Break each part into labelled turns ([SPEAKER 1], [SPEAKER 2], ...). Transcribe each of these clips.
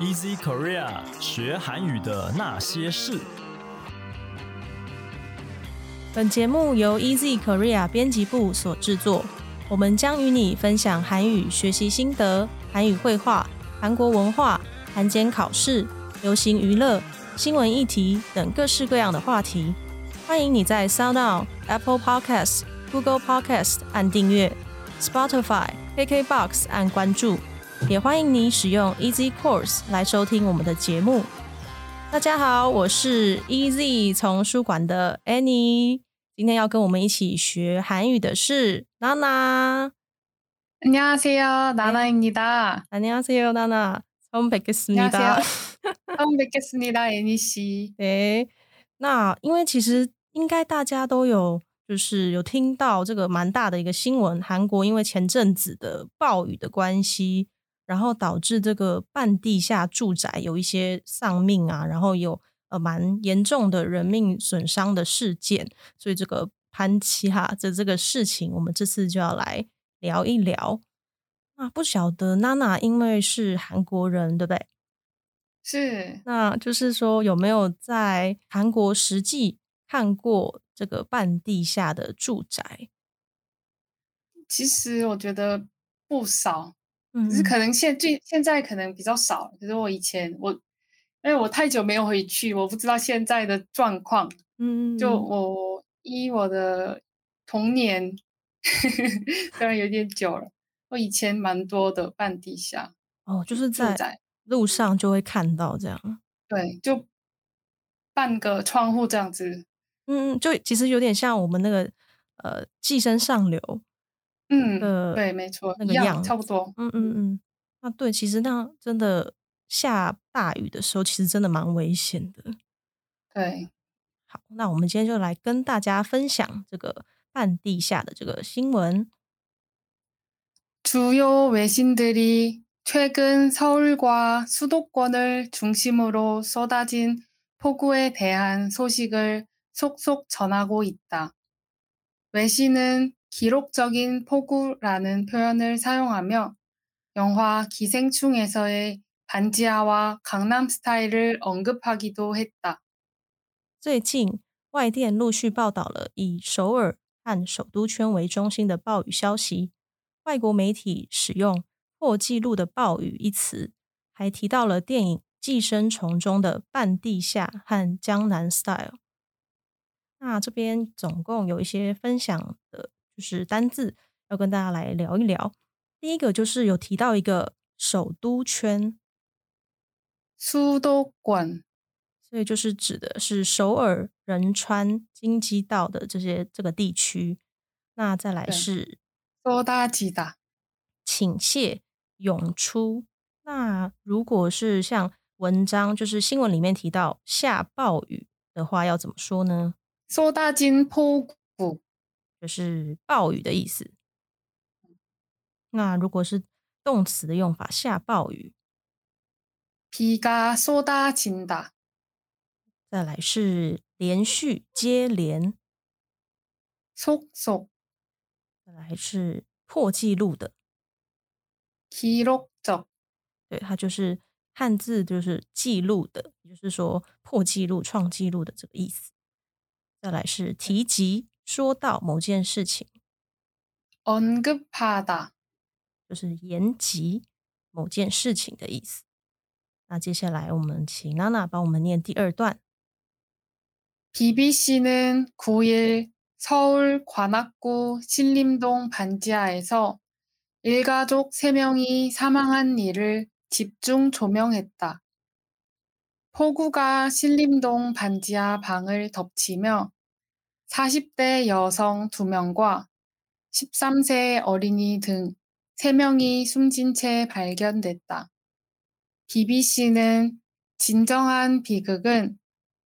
[SPEAKER 1] Easy Korea 学韩语的那些事。
[SPEAKER 2] 本节目由 Easy Korea 编辑部所制作，我们将与你分享韩语学习心得、韩语绘画、韩国文化、韩检考试、流行娱乐、新闻议题等各式各样的话题。欢迎你在 SoundOn、Apple Podcast、Google Podcast 按订阅，Spotify、KKBox 按关注，也欢迎你使用 Easy Course 来收听我们的节目。大家好，我是 Easy 丛书馆的 Annie，今天要跟我们一起学韩语的是娜娜。
[SPEAKER 3] 안녕하세요. 나나입니다.
[SPEAKER 2] 안녕하세요, 나나. 처음 뵙겠습니다.
[SPEAKER 3] 안녕하세요. 처음 뵙겠습니다, 애니 씨.
[SPEAKER 2] 对，那因为其实应该大家都有，就是有听到这个蛮大的一个新闻，韩国因为前阵子的暴雨的关系， 然后导致这个半地下住宅有一些丧命啊，然后有呃蛮严重的人命损伤的事件，所以这个潘七哈的这个事情，我们这次就要来聊一聊。那不晓得娜娜因为是韩国人，对不对？
[SPEAKER 3] 是
[SPEAKER 2] 那就是说，有没有在韩国实际看过这个半地下的住宅？
[SPEAKER 3] 其实我觉得不少，
[SPEAKER 2] 嗯
[SPEAKER 3] 只是可能现最现在可能比较少。可是我以前我，因为我太久没有回去，我不知道现在的状况。
[SPEAKER 2] 嗯，
[SPEAKER 3] 就我依我的童年，虽然有点久了，我以前蛮多的半地下
[SPEAKER 2] 哦，就是在，路上就会看到这样。
[SPEAKER 3] 对，就半个窗户这样子。
[SPEAKER 2] 嗯，就其实有点像我们那个呃寄生上流。
[SPEAKER 3] 嗯，
[SPEAKER 2] 的
[SPEAKER 3] 对，没错，一样，
[SPEAKER 2] 那个样
[SPEAKER 3] 差不多。
[SPEAKER 2] 嗯嗯嗯，那对，其实那真的下大雨的时候，其实真的蛮危险的。
[SPEAKER 3] 对，
[SPEAKER 2] 好，那我们今天就来跟大家分享这个半地下的这个新闻。
[SPEAKER 3] 주요 외신들이 최근 서울과 수도권을 중심으로 쏟아진 폭우에 대한 소식을 속속 전하고 있다. 외신은 기록적인 폭우라는 표현을 사용하며 영화 기생충에서의 반지하와 강남 스타일을 언급하기도 했다.
[SPEAKER 2] 最近，外电陆续报道了以首尔和首都圈为中心的暴雨消息。外国媒体使用“破纪录的暴雨”一词，还提到了电影《寄生虫》中的半地下和江南 style。那这边总共有一些分享的， 就是单字，要跟大家来聊一聊。第一个就是有提到一个首都圈，
[SPEAKER 3] 苏都馆，
[SPEAKER 2] 所以就是指的是首尔、仁川、京畿道的这些这个地区。那再来是
[SPEAKER 3] 多大吉达，
[SPEAKER 2] 请谢涌出。那如果是像文章就是新闻里面提到下暴雨的话，要怎么说呢？
[SPEAKER 3] 苏大金瀑谷，
[SPEAKER 2] 就是暴雨的意思。那如果是动词的用法，下暴雨。
[SPEAKER 3] 비가 쏟아진다.
[SPEAKER 2] 再来是连续、接连。
[SPEAKER 3] 속속,
[SPEAKER 2] 再来是破纪录的。
[SPEAKER 3] 기록적,
[SPEAKER 2] 对，它就是汉字，就是记录的，也就是说破纪录、创纪录的这个意思。再来是提及、 说到某件事情，
[SPEAKER 3] 언급하다,
[SPEAKER 2] 就是言及某件事情的意思。那接下来我们请娜娜帮我们念第二段。
[SPEAKER 3] BBC는 9일 서울 관악구 신림동 반지하에서 일가족 3명이 사망한 일을 집중 조명했다. 폭우가 신림동 반지하 방을 덮치며 40대 여성 2명과 13세 어린이 등 3명이 숨진 채 발견됐다. BBC는 진정한 비극은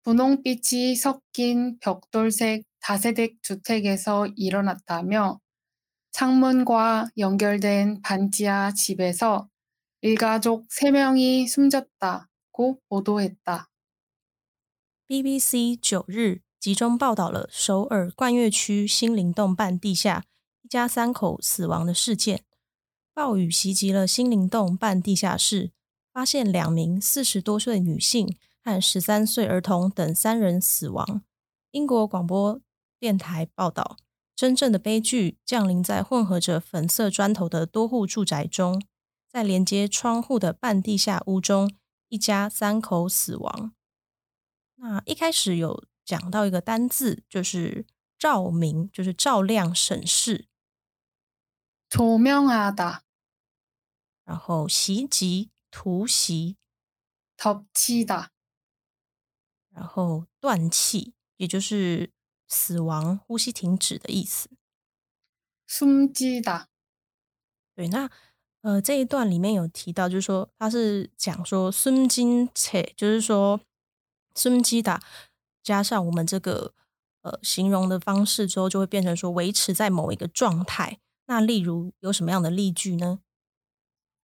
[SPEAKER 3] 분홍빛이 섞인 벽돌색 다세대 주택에서 일어났다며 창문과 연결된 반지하 집에서 일가족 3명이 숨졌다고 보도했다.
[SPEAKER 2] BBC 九日集中报道了首尔冠岳区新灵洞半地下一家三口死亡的事件。暴雨袭击了新灵洞半地下室，发现两名四十多岁女性和十三岁儿童等三人死亡。英国广播电台报道，真正的悲剧降临在混合着粉色砖头的多户住宅中，在连接窗户的半地下屋中，一家三口死亡。那一开始有讲到一个单字，就是照明，就是照亮、审视。
[SPEAKER 3] 조명하다,
[SPEAKER 2] 然后袭击、突袭，
[SPEAKER 3] 덮치다,
[SPEAKER 2] 然后断气，也就是死亡、呼吸停止的意思。
[SPEAKER 3] 숨지다,
[SPEAKER 2] 对，那呃这一段里面有提到，就是说他是讲说孙金切，就是说孙基达 加上我们这个呃形容的方式之后，就会变成说维持在某一个状态。那例如有什么样的例句呢？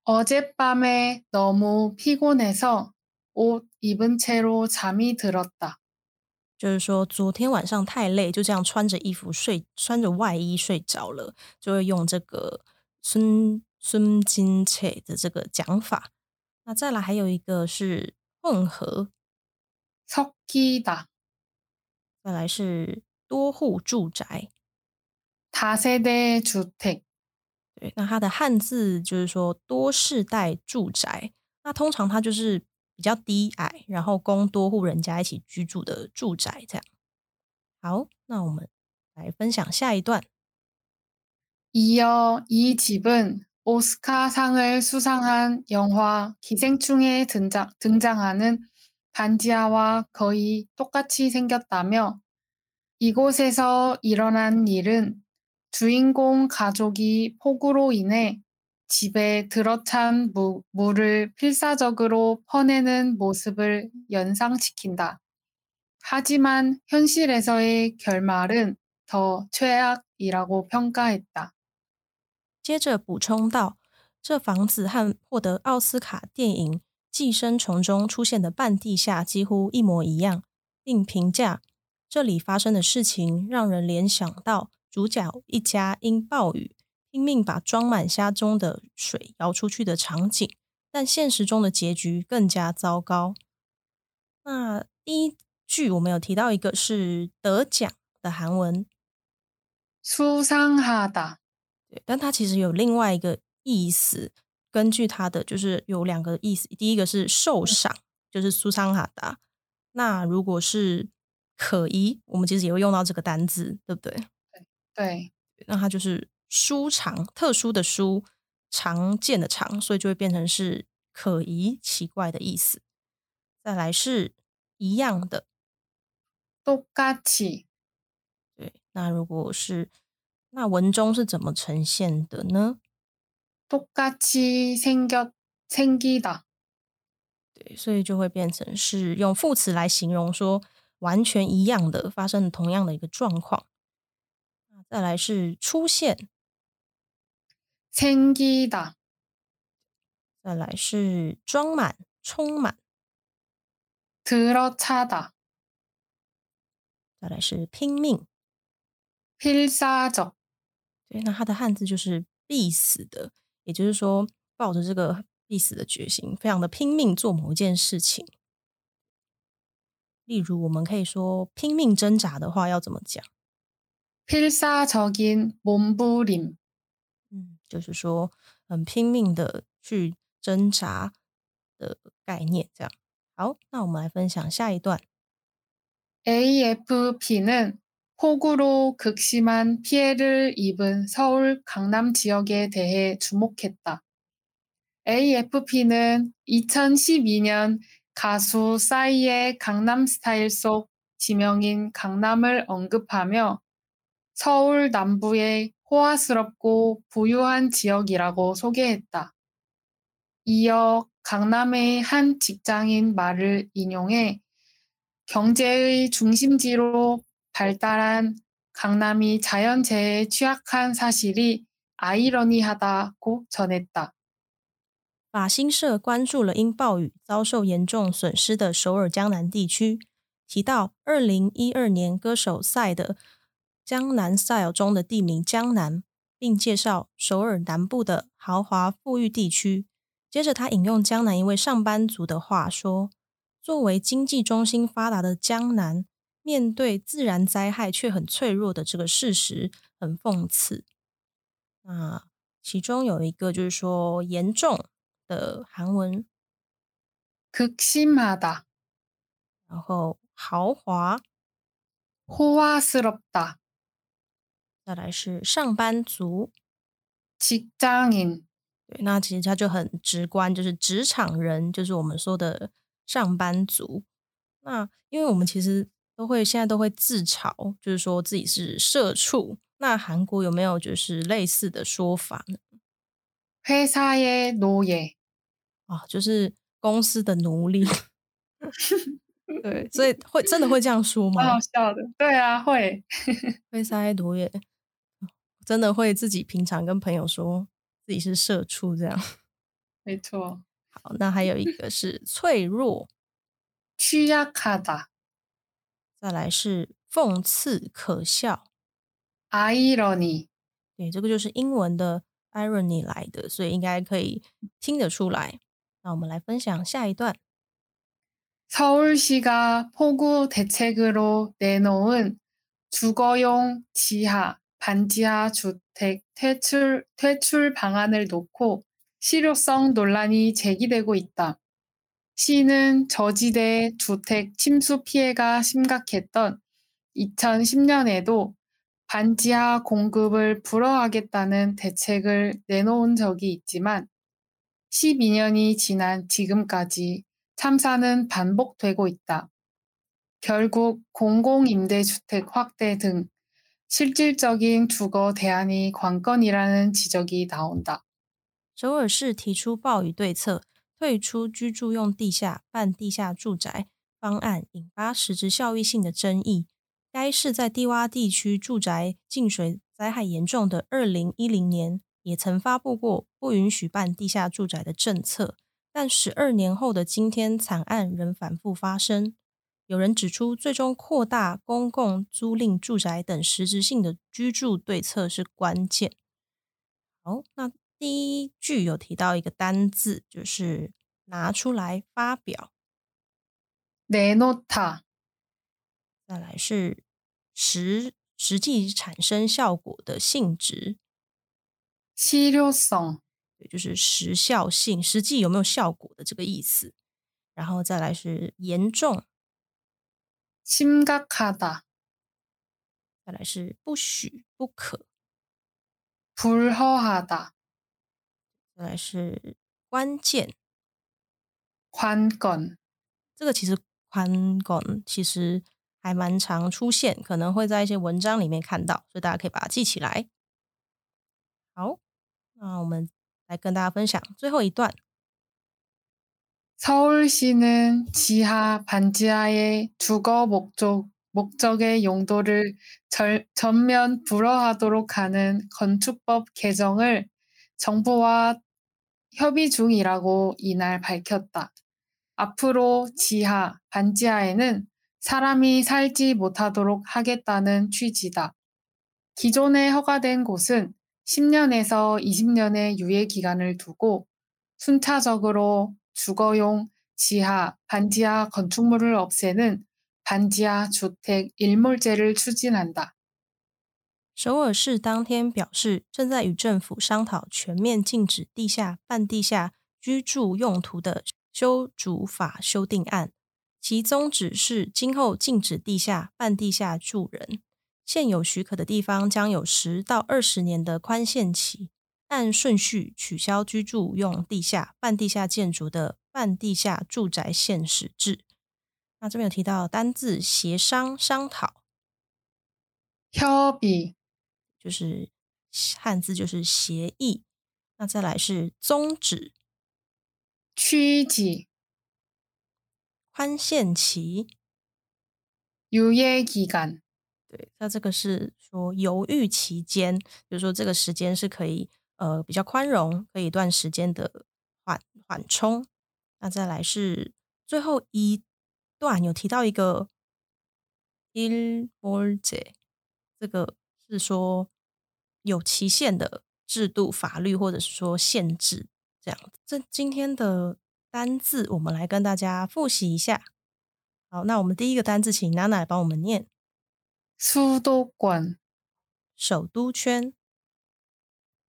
[SPEAKER 3] 어젯밤에 너무 피곤해서 옷 입은 채로 잠이 들었다.
[SPEAKER 2] 就是说昨天晚上太累，就这样穿着衣服睡，穿着外衣睡着了，就会用这个孙孙金切的这个讲法。那再来还有一个是混合，
[SPEAKER 3] 섞이다,
[SPEAKER 2] 再来是多户住宅。
[SPEAKER 3] 다세대 주택,
[SPEAKER 2] 对，那它的汉字就是说多世代住宅，那通常它就是比较低矮，然后供多户人家一起居住的住宅这样。好，那我们来分享下一段。
[SPEAKER 3] 이어 이 집은 오스카상을 수상한 영화 기생충에 등장, 등장하는 반지하와 거의 똑같이 생겼다며 이곳에서 일어난 일은 주인공 가족이 폭우로 인해 집에 들어찬 무, 물을 필사적으로 퍼내는 모습을 연상시킨다. 하지만 현실에서의 결말은 더 최악이라고 평가했다.
[SPEAKER 2] 接着补充道，这房子和获得奥斯卡电影《 寄生虫》中出现的半地下几乎一模一样，并评价这里发生的事情让人联想到主角一家因暴雨拼命把装满虾中的水舀出去的场景，但现实中的结局更加糟糕。那第一句我们有提到一个是得奖的韩文，
[SPEAKER 3] 수상하다.
[SPEAKER 2] 对，但它其实有另外一个意思。 根据它的就是有两个意思，第一个是受赏，就是苏桑哈达。那如果是可疑，我们其实也会用到这个单字，对不对？
[SPEAKER 3] 对，
[SPEAKER 2] 那它就是殊常，特殊的殊，常见的常，所以就会变成是可疑、奇怪的意思。再来是一样的，
[SPEAKER 3] 똑같이,
[SPEAKER 2] 对。那如果是那文中是怎么呈现的呢？
[SPEAKER 3] 똑같이 생겼,생기다.
[SPEAKER 2] 对，所以就会变成是用副词来形容说完全一样的发生了同样的一个状况。那再来是出现，
[SPEAKER 3] 생기다.
[SPEAKER 2] 再来是装满、充满，
[SPEAKER 3] 들어차다.
[SPEAKER 2] 再来是拼命。
[SPEAKER 3] 필사적,
[SPEAKER 2] 对，那它的汉字就是必死的， 也就是说抱着这个必死的决心，非常的拼命做某一件事情。例如，我们可以说拼命挣扎的话要怎么讲？
[SPEAKER 3] 필사적인 몸부림,
[SPEAKER 2] 嗯，就是说很拼命的去挣扎的概念，这样。好，那我们来分享下一段。
[SPEAKER 3] AFP는 폭우로 극심한 피해를 입은 서울 강남 지역에 대해 주목했다. AFP는 2012년 가수 싸이의 강남 스타일 속 지명인 강남을 언급하며 서울 남부의 호화스럽고 부유한 지역이라고 소개했다. 이어 강남의 한 직장인 말을 인용해 경제의 중심지로 발달한 강남이 자연재해에 취약한 사실이 아이러니하다고 전했다.
[SPEAKER 2] 法新社关注了因暴雨遭受严重损失的首尔江南地区，提到二零一二年歌手赛的江南 Style 中的地名江南，并介绍首尔南部的豪华富裕地区。介 接着他引用江南一位上班族的话说：“作为经济中心发达的江南， 面对自然灾害却很脆弱的这个事实，很讽刺。”那其中有一个就是说严重的韩文，
[SPEAKER 3] 극심하다、
[SPEAKER 2] 然后豪华，
[SPEAKER 3] 호화스럽다、
[SPEAKER 2] 再来是上班族。
[SPEAKER 3] 직장인、
[SPEAKER 2] 对，那其实它就很直观，就是职场人，就是我们说的上班族。那因为我们其实 都会现在都会自嘲，就是说自己是社畜。那韩国有没有就是类似的说法呢？
[SPEAKER 3] 회사의 노예、
[SPEAKER 2] 啊，就是公司的奴隶。对，所以会真的会这样说吗？
[SPEAKER 3] 蛮好笑的。对啊，会。
[SPEAKER 2] 会塞毒也真的会自己平常跟朋友说自己是社畜这样。
[SPEAKER 3] 没错。
[SPEAKER 2] 好，那还有一个是脆弱，
[SPEAKER 3] 취약하다、
[SPEAKER 2] 再来是讽刺、可笑。
[SPEAKER 3] irony、
[SPEAKER 2] 对，这个就是英文的 irony 来的，所以应该可以听得出来。那我们来分享下一段。
[SPEAKER 3] 서울시가 폭우 대책으로 내놓은 주거용 지하, 반지하 주택 퇴출, 퇴출 방안을 놓고 실효성 논란이 제기되고 있다. 시는 저지대 주택 침수 피해가 심각했던 2010년에도 반지하 공급을 불허하겠다는 대책을 내놓은 적이 있지만 12년이 지난 지금까지 참사는 반복되고 있다. 결국 공공임대주택 확대 등 실질적인 주거 대안이 관건이라는 지적이 나온다.
[SPEAKER 2] 首尔市提出暴雨对策， 退出居住用地下、办地下住宅方案，引发实质效益性的争议。该市在低洼地区住宅进水灾害严重的二零一零年，也曾发布过不允许办地下住宅的政策。但十二年后的今天，惨案仍反复发生。有人指出，最终扩大公共租赁住宅等实质性的居住对策是关键。好，那第一句有提到一个单字，就是拿出来发表。
[SPEAKER 3] 내놓다,
[SPEAKER 2] 再来是实实际产生效果的性质，
[SPEAKER 3] 실효성,
[SPEAKER 2] 对，就是时效性，实际有没有效果的这个意思。然后再来是严重，
[SPEAKER 3] 심각하다,
[SPEAKER 2] 再来是不许、不可，
[SPEAKER 3] 불허하다,
[SPEAKER 2] 再来是关键。
[SPEAKER 3] 관건,
[SPEAKER 2] 这个其实宽广其实还蛮常出现，可能会在一些文章里面看到，所以大家可以把它记起来。好，那我们来跟大家分享最后一段。
[SPEAKER 3] 서울시는 지하, 반지하의 주거 목적, 목적의 용도를 절, 전면 불허하도록 하는 건축법 개정을 정부와 협의 중이라고 이날 밝혔다. 앞으로 지하, 반지하에는 사람이 살지 못하도록 하겠다는 취지다. 기존에 허가된 곳은 10년에서 20년의 유예 기간을 두고 순차적으로 주거용 지하, 반지하 건축물을 없애는 반지하 주택 일몰제를 추진한다.
[SPEAKER 2] 首尔市当天表示，正在与政府商讨全面禁止地下、半地下居住用途的修筑法修订案，其宗旨是今后禁止地下、半地下住人，现有许可的地方将有十到二十年的宽限期，按顺序取消居住用地下、半地下建筑的半地下住宅限时制。那这边有提到单字协商、商讨，
[SPEAKER 3] 협 의,
[SPEAKER 2] 就是汉字就是协议。那再来是宗旨、
[SPEAKER 3] 曲旨、
[SPEAKER 2] 宽限期、
[SPEAKER 3] 犹豫期间。
[SPEAKER 2] 对，那这个是说犹豫期间，比如说这个时间是可以呃比较宽容，可以一段时间的缓缓冲。那再来是最后一段有提到一个 il o r e 这个是说有期限的制度、法律，或者是说限制这样子。这今天的单字，我们来跟大家复习一下。好，那我们第一个单字，请娜娜来帮我们念。
[SPEAKER 3] 首都圈，
[SPEAKER 2] 首都圈，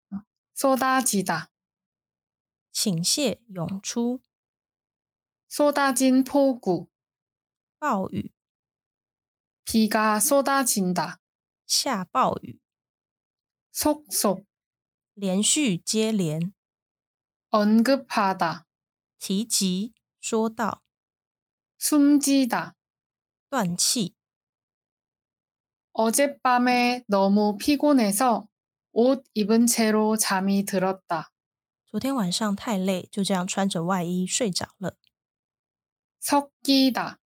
[SPEAKER 3] 啊，硕大大，
[SPEAKER 2] 倾泻涌出，
[SPEAKER 3] 硕大金破谷，
[SPEAKER 2] 暴雨，
[SPEAKER 3] 皮卡硕大金大，
[SPEAKER 2] 下暴雨。
[SPEAKER 3] 속속
[SPEAKER 2] 连续接连，
[SPEAKER 3] 언급하다
[SPEAKER 2] 提及，说到，
[SPEAKER 3] 숨지다
[SPEAKER 2] 断气，
[SPEAKER 3] 어젯밤에 너무 피곤해서 옷 입은 채로 잠이 들었다.
[SPEAKER 2] 昨天晚上太累，就这样穿着外衣睡着了。
[SPEAKER 3] 섞이다,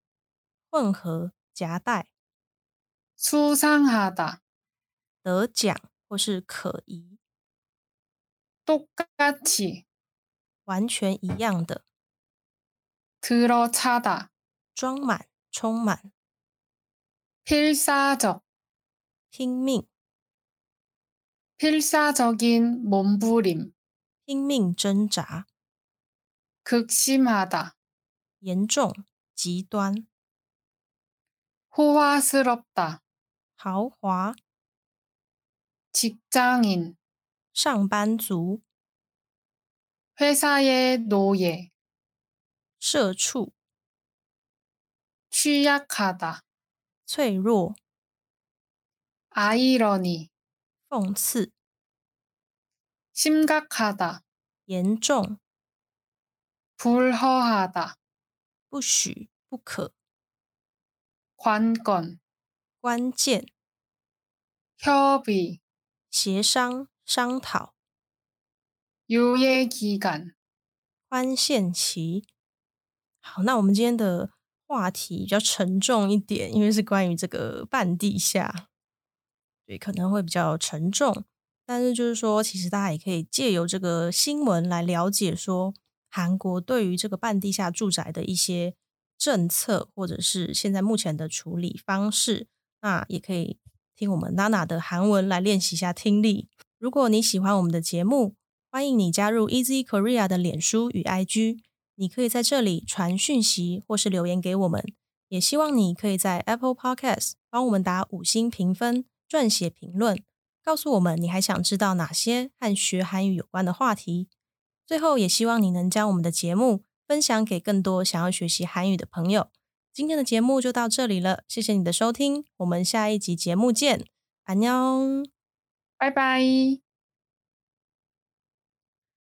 [SPEAKER 2] 混合、夹带、
[SPEAKER 3] 수상하다,
[SPEAKER 2] 得奖 或是可疑，
[SPEAKER 3] 똑같이,
[SPEAKER 2] 完全一样的，
[SPEAKER 3] 들어차다,
[SPEAKER 2] 装满、充满，
[SPEAKER 3] 필사적,
[SPEAKER 2] 拼命、
[SPEAKER 3] 필사적인 몸부림,
[SPEAKER 2] 拼命挣扎，
[SPEAKER 3] 극심하다,
[SPEAKER 2] 严重、极端、
[SPEAKER 3] 호화스럽다,
[SPEAKER 2] 豪华、
[SPEAKER 3] 직장인,
[SPEAKER 2] 上班族、
[SPEAKER 3] 회사의 노예,
[SPEAKER 2] 社畜、
[SPEAKER 3] 취약하다,
[SPEAKER 2] 脆弱、
[SPEAKER 3] 아이러니,
[SPEAKER 2] 讽刺、
[SPEAKER 3] 심각하다,
[SPEAKER 2] 严重、
[SPEAKER 3] 불허하다,
[SPEAKER 2] 不许、不可、
[SPEAKER 3] 관건,
[SPEAKER 2] 关键、
[SPEAKER 3] 협의,
[SPEAKER 2] 协商商讨。
[SPEAKER 3] 有业绩感。
[SPEAKER 2] 宽限期。好那我们今天的话题比较沉重一点因为是关于这个半地下对可能会比较沉重。但是就是说其实大家也可以借由这个新闻来了解说韩国对于这个半地下住宅的一些政策或者是现在目前的处理方式。那也可以听我们娜娜的韩文来练习一下听力。如果你喜欢我们的节目，欢迎你加入 Easy Korea 的脸书与 IG，你可以在这里传讯息或是留言给我们。也希望你可以在 Apple Podcast 帮我们打五星评分、撰写评论，告诉我们你还想知道哪些和学韩语有关的话题。最后，也希望你能将我们的节目分享给更多想要学习韩语的朋友。今天的节目就到这里了，谢谢你的收听，我们下一集节目见，安妞。
[SPEAKER 3] 拜拜。